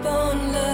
up on love.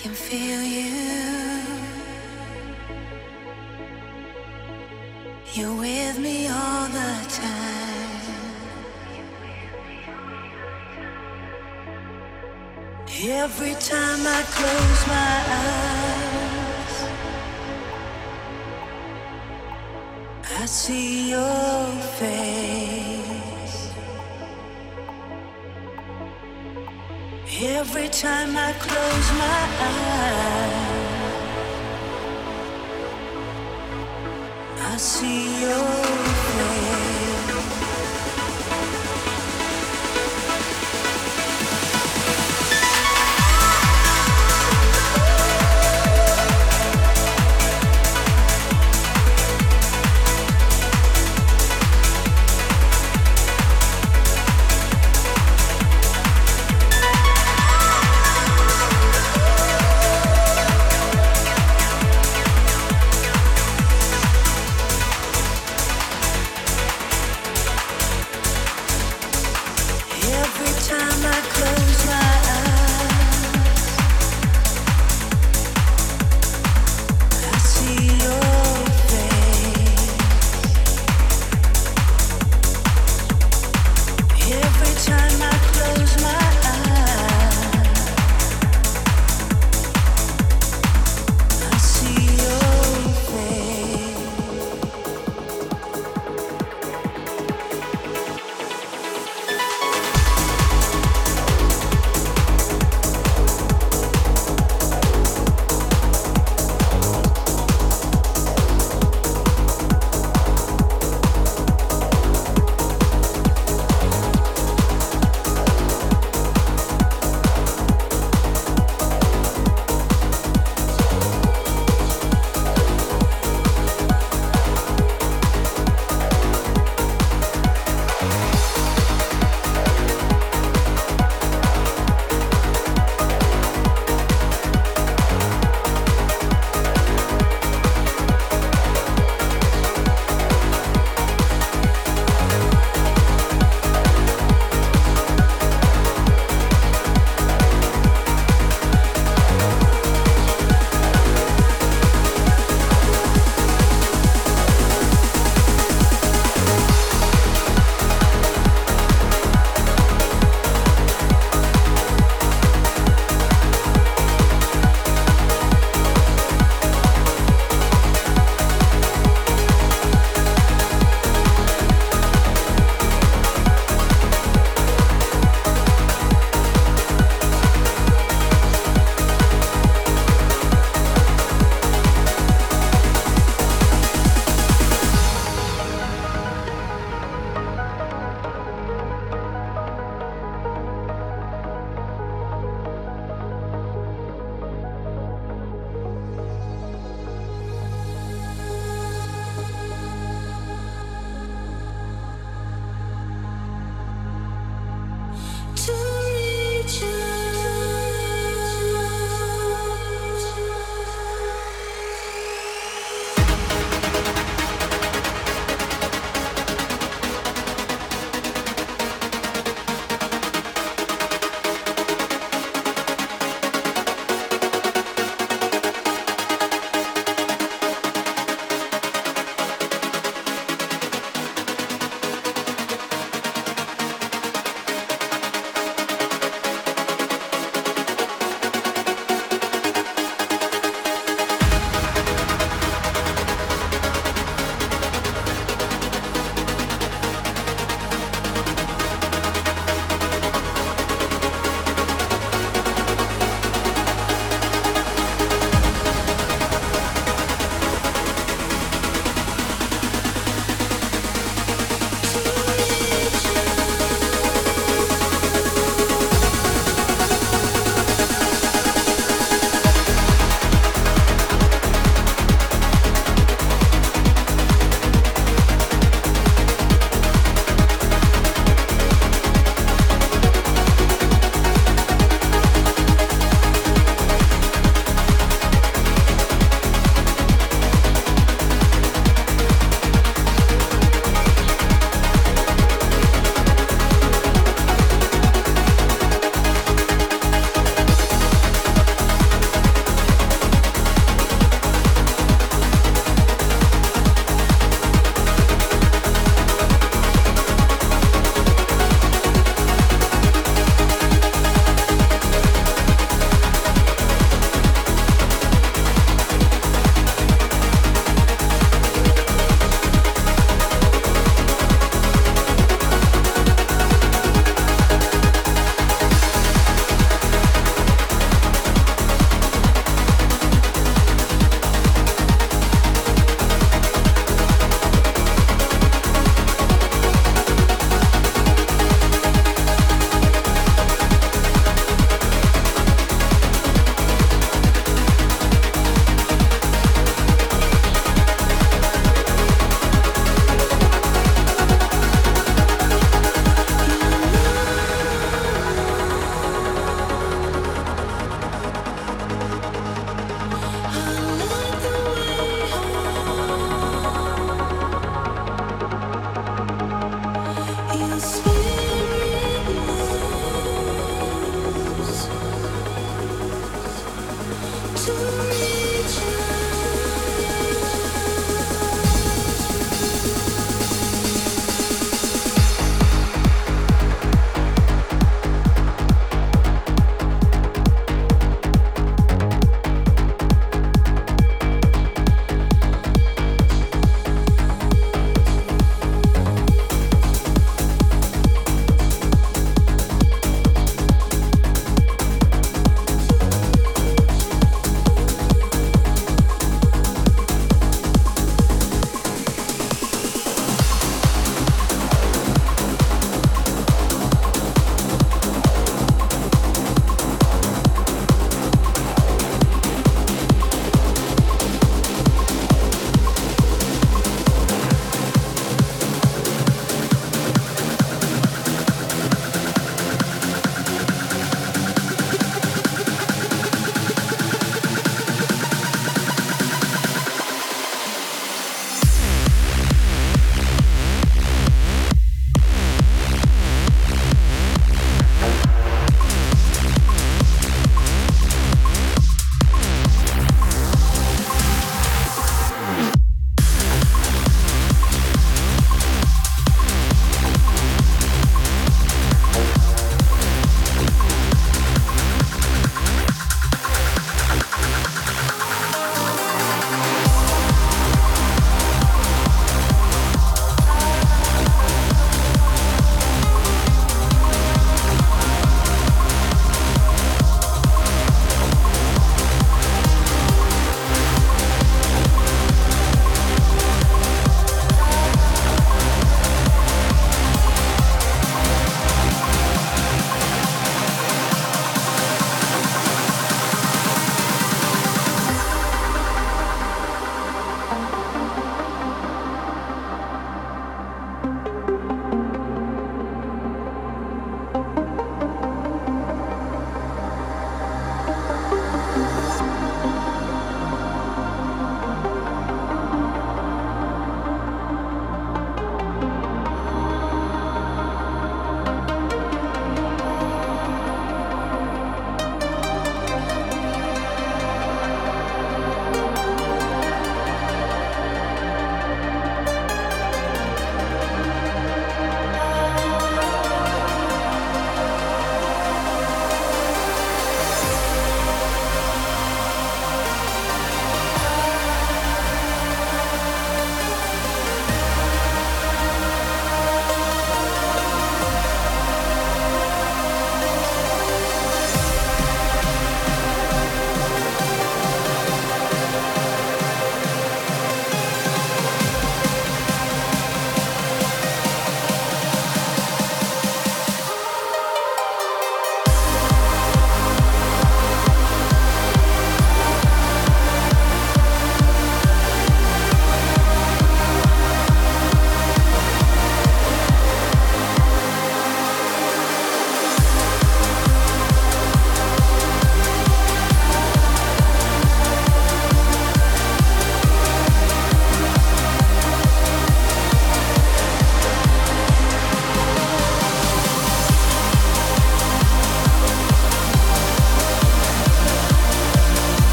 I can feel you. You're with me all the time. Every time I close my eyes, I see your face. Every time I close my eyes, I see you.